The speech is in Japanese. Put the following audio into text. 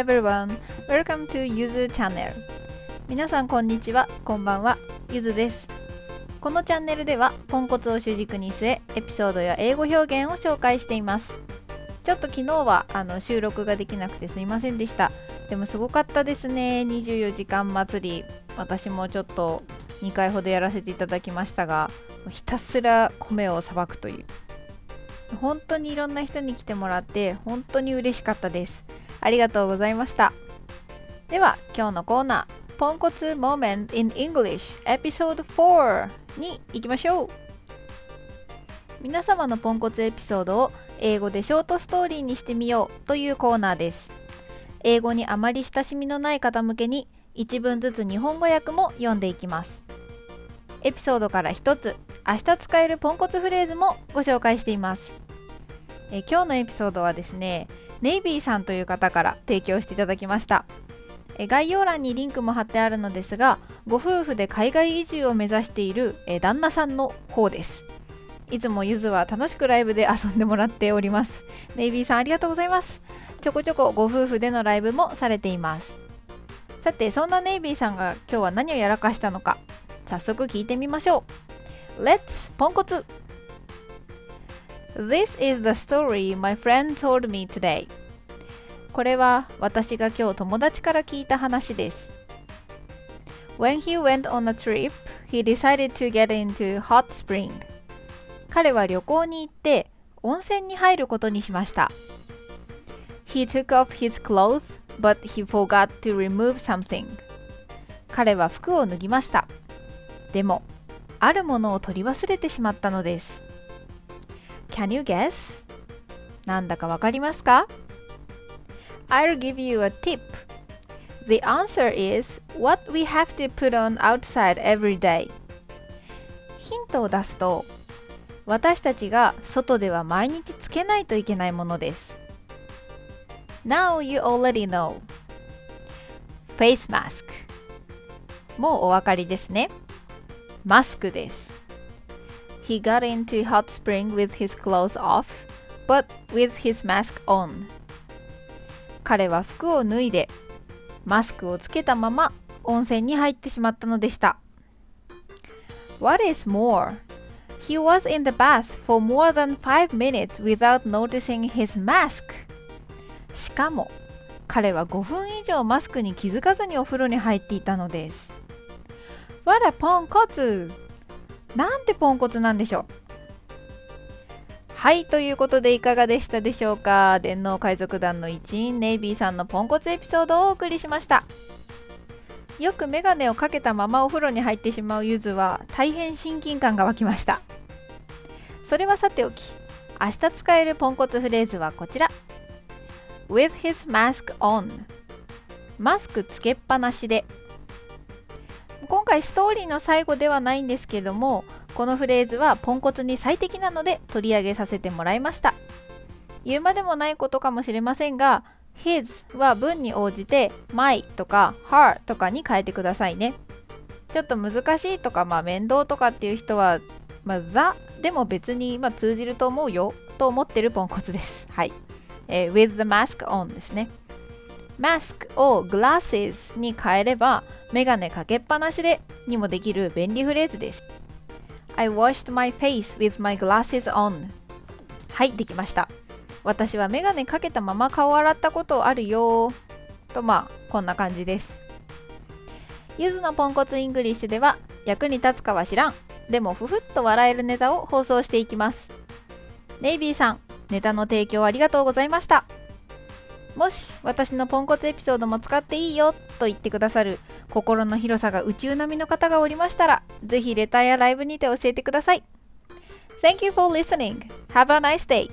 everyone, welcome to Yuzu Channel. 皆さんこんにちは、こんばんは、ゆずです。このチャンネルではポンコツを主軸に据えエピソードや英語表現を紹介しています。ちょっと昨日はあの収録ができなくてすいませんでした。でもすごかったですね。24時間祭り。私もちょっと2回ほどやらせていただきましたがひたすら米をさばくという。本当にいろんな人に来てもらって本当に嬉しかったです。ありがとうございました。では今日のコーナーポンコツ Moment in English Episode 4に行きましょう。皆様のポンコツエピソードを英語でショートストーリーにしてみようというコーナーです。英語にあまり親しみのない方向けに1文ずつ日本語訳も読んでいきます。エピソードから1つ明日使えるポンコツフレーズもご紹介しています。え今日のエピソードはですねネイビーさんという方から提供していただきました。え概要欄にリンクも貼ってあるのですがご夫婦で海外移住を目指しているえ旦那さんの方です。いつもゆずは楽しくライブで遊んでもらっております。ネイビーさんありがとうございます。ちょこちょこご夫婦でのライブもされています。さてそんなネイビーさんが今日は何をやらかしたのか早速聞いてみましょう。Let's ポンコツ。This is the story my friend told me today これは私が今日友達から聞いた話です When he went on a trip, he decided to get into hot spring 彼は旅行に行って温泉に入ることにしました He took off his clothes, but he forgot to remove something 彼は服を脱ぎましたでもあるものを取り忘れてしまったのです Can you guess? なんだかわかりますか I'll give you a tip The answer is what we have to put on outside every day ヒントを出すと私たちが外では毎日つけないといけないものです Now you already know Face mask もうお分かりですねマスクです He got into hot spring with his clothes off but with his mask on 彼は服を脱いでマスクをつけたまま温泉に入ってしまったのでした What is more? He was in the bath for more than 5 minutes without noticing his mask しかも彼は5分以上マスクに気づかずにお風呂に入っていたのです What a ポンコツなんてポンコツなんでしょう？はいということでいかがでしたでしょうか？電脳海賊団の一員ネイビーさんのポンコツエピソードをお送りしました。よくメガネをかけたままお風呂に入ってしまうゆずは大変親近感が湧きました。それはさておき明日使えるポンコツフレーズはこちら。With his mask on マスクつけっぱなしで今回ストーリーの最後ではないんですけどもこのフレーズはポンコツに最適なので取り上げさせてもらいました。言うまでもないことかもしれませんが his は文に応じて my とか her とかに変えてくださいね。ちょっと難しいとか、まあ、面倒とかっていう人は、まあ、the でも別に、まあ、通じると思うよと思ってるポンコツです。はい、えー、with the mask on ですね。マスクを glasses に変えればメガネかけっぱなしでにもできる便利フレーズです。I washed my face with my glasses on. はいできました。私はメガネかけたまま顔を洗ったことあるよ。とまあこんな感じです。ゆずのポンコツ English では役に立つかは知らん。でもふふっと笑えるネタを放送していきます。ネイビーさんネタの提供ありがとうございました。もし私のポンコツエピソードも使っていいよと言ってくださる心の広さが宇宙並みの方がおりましたらぜひレターやライブにて教えてください Thank you for listening. Have a nice day.